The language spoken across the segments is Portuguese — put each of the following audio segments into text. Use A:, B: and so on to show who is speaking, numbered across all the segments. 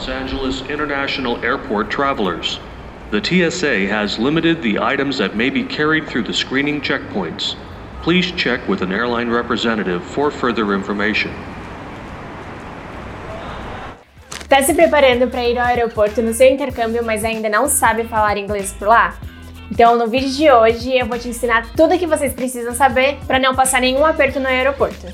A: Los Angeles International Airport travelers. The TSA has limited the items that may be carried through the screening checkpoints. Please check with an airline representative for further information.
B: Tá se preparando para ir ao aeroporto no seu intercâmbio, mas ainda não sabe falar inglês por lá? Então, no vídeo de hoje, eu vou te ensinar tudo o que vocês precisam saber para não passar nenhum aperto no aeroporto.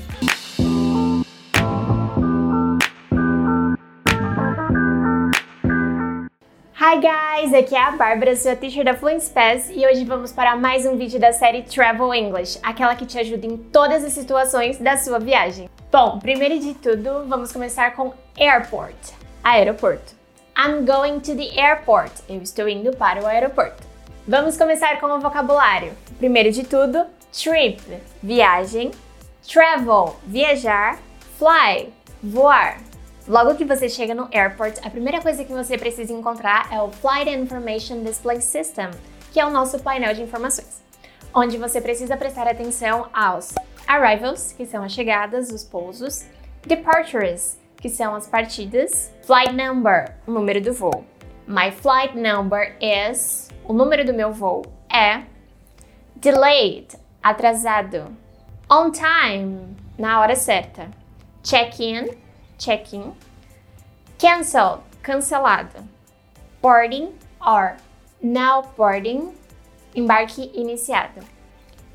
B: Hi guys, aqui é a Bárbara, sua teacher da Fluency Pass e hoje vamos para mais um vídeo da série Travel English, aquela que te ajuda em todas as situações da sua viagem. Bom, primeiro de tudo, vamos começar com airport, aeroporto. I'm going to the airport, eu estou indo para o aeroporto. Vamos começar com o vocabulário. Primeiro de tudo, trip, viagem, travel, viajar, fly, voar. Logo que você chega no airport, a primeira coisa que você precisa encontrar é o Flight Information Display System, que é o nosso painel de informações, onde você precisa prestar atenção aos arrivals, que são as chegadas, os pousos, departures, que são as partidas, flight number, o número do voo. My flight number is o número do meu voo é delayed, atrasado. On time, na hora certa. Check-in, check-in. Cancel, cancelado. Boarding or now boarding, embarque iniciado.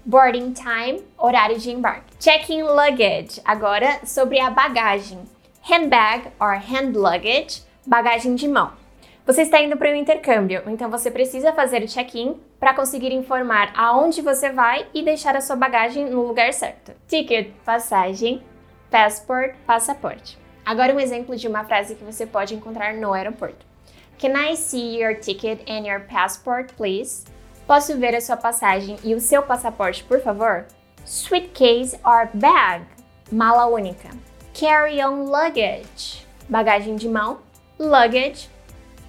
B: Boarding time, horário de embarque. Check-in luggage, agora sobre a bagagem. Handbag or hand luggage, bagagem de mão. Você está indo para um intercâmbio, então você precisa fazer o check-in para conseguir informar aonde você vai e deixar a sua bagagem no lugar certo. Ticket, passagem, passport, passaporte. Agora um exemplo de uma frase que você pode encontrar no aeroporto. Can I see your ticket and your passport, please? Posso ver a sua passagem e o seu passaporte, por favor? Suitcase or bag, mala única. Carry-on luggage, bagagem de mão. Luggage,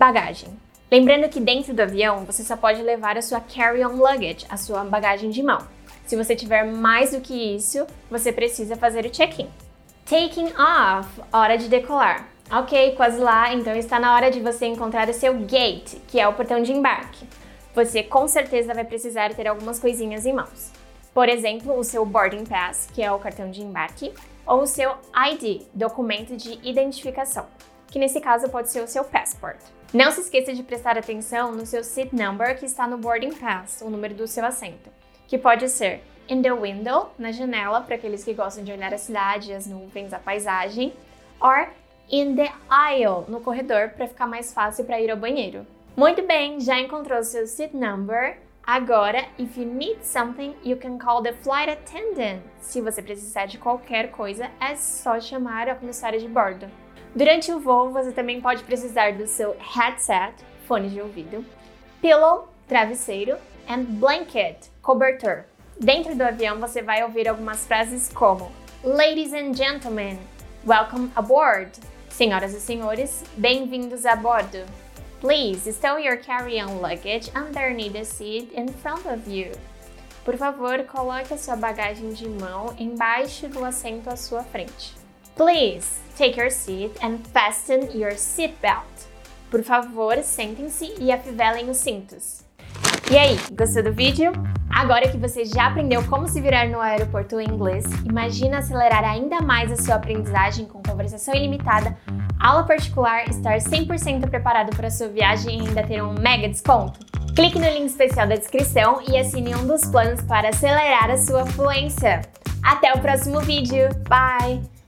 B: Bagagem. Lembrando que dentro do avião você só pode levar a sua carry-on luggage, a sua bagagem de mão. Se você tiver mais do que isso, você precisa fazer o check-in. Taking off, hora de decolar. Ok, quase lá, então está na hora de você encontrar o seu gate, que é o portão de embarque. Você com certeza vai precisar ter algumas coisinhas em mãos. Por exemplo, o seu boarding pass, que é o cartão de embarque, ou o seu ID, documento de identificação, que nesse caso pode ser o seu passport. Não se esqueça de prestar atenção no seu seat number que está no boarding pass, o número do seu assento, que pode ser in the window, na janela, para aqueles que gostam de olhar a cidade, as nuvens, a paisagem, or in the aisle, no corredor, para ficar mais fácil para ir ao banheiro. Muito bem, já encontrou seu seat number? Agora, if you need something, you can call the flight attendant. Se você precisar de qualquer coisa, é só chamar a comissária de bordo. Durante o voo, você também pode precisar do seu headset, fone de ouvido, pillow, travesseiro, and blanket, cobertor. Dentro do avião, você vai ouvir algumas frases como Ladies and gentlemen, welcome aboard. Senhoras e senhores, bem-vindos a bordo. Please stow your carry-on luggage underneath the seat in front of you. Por favor, coloque a sua bagagem de mão embaixo do assento à sua frente. Please take your seat and fasten your seatbelt. Por favor, sentem-se e afivelem os cintos. E aí, gostou do vídeo? Agora que você já aprendeu como se virar no aeroporto em inglês, imagina acelerar ainda mais a sua aprendizagem com conversação ilimitada, aula particular, estar 100% preparado para a sua viagem e ainda ter um mega desconto? Clique no link especial da descrição e assine um dos planos para acelerar a sua fluência. Até o próximo vídeo. Bye!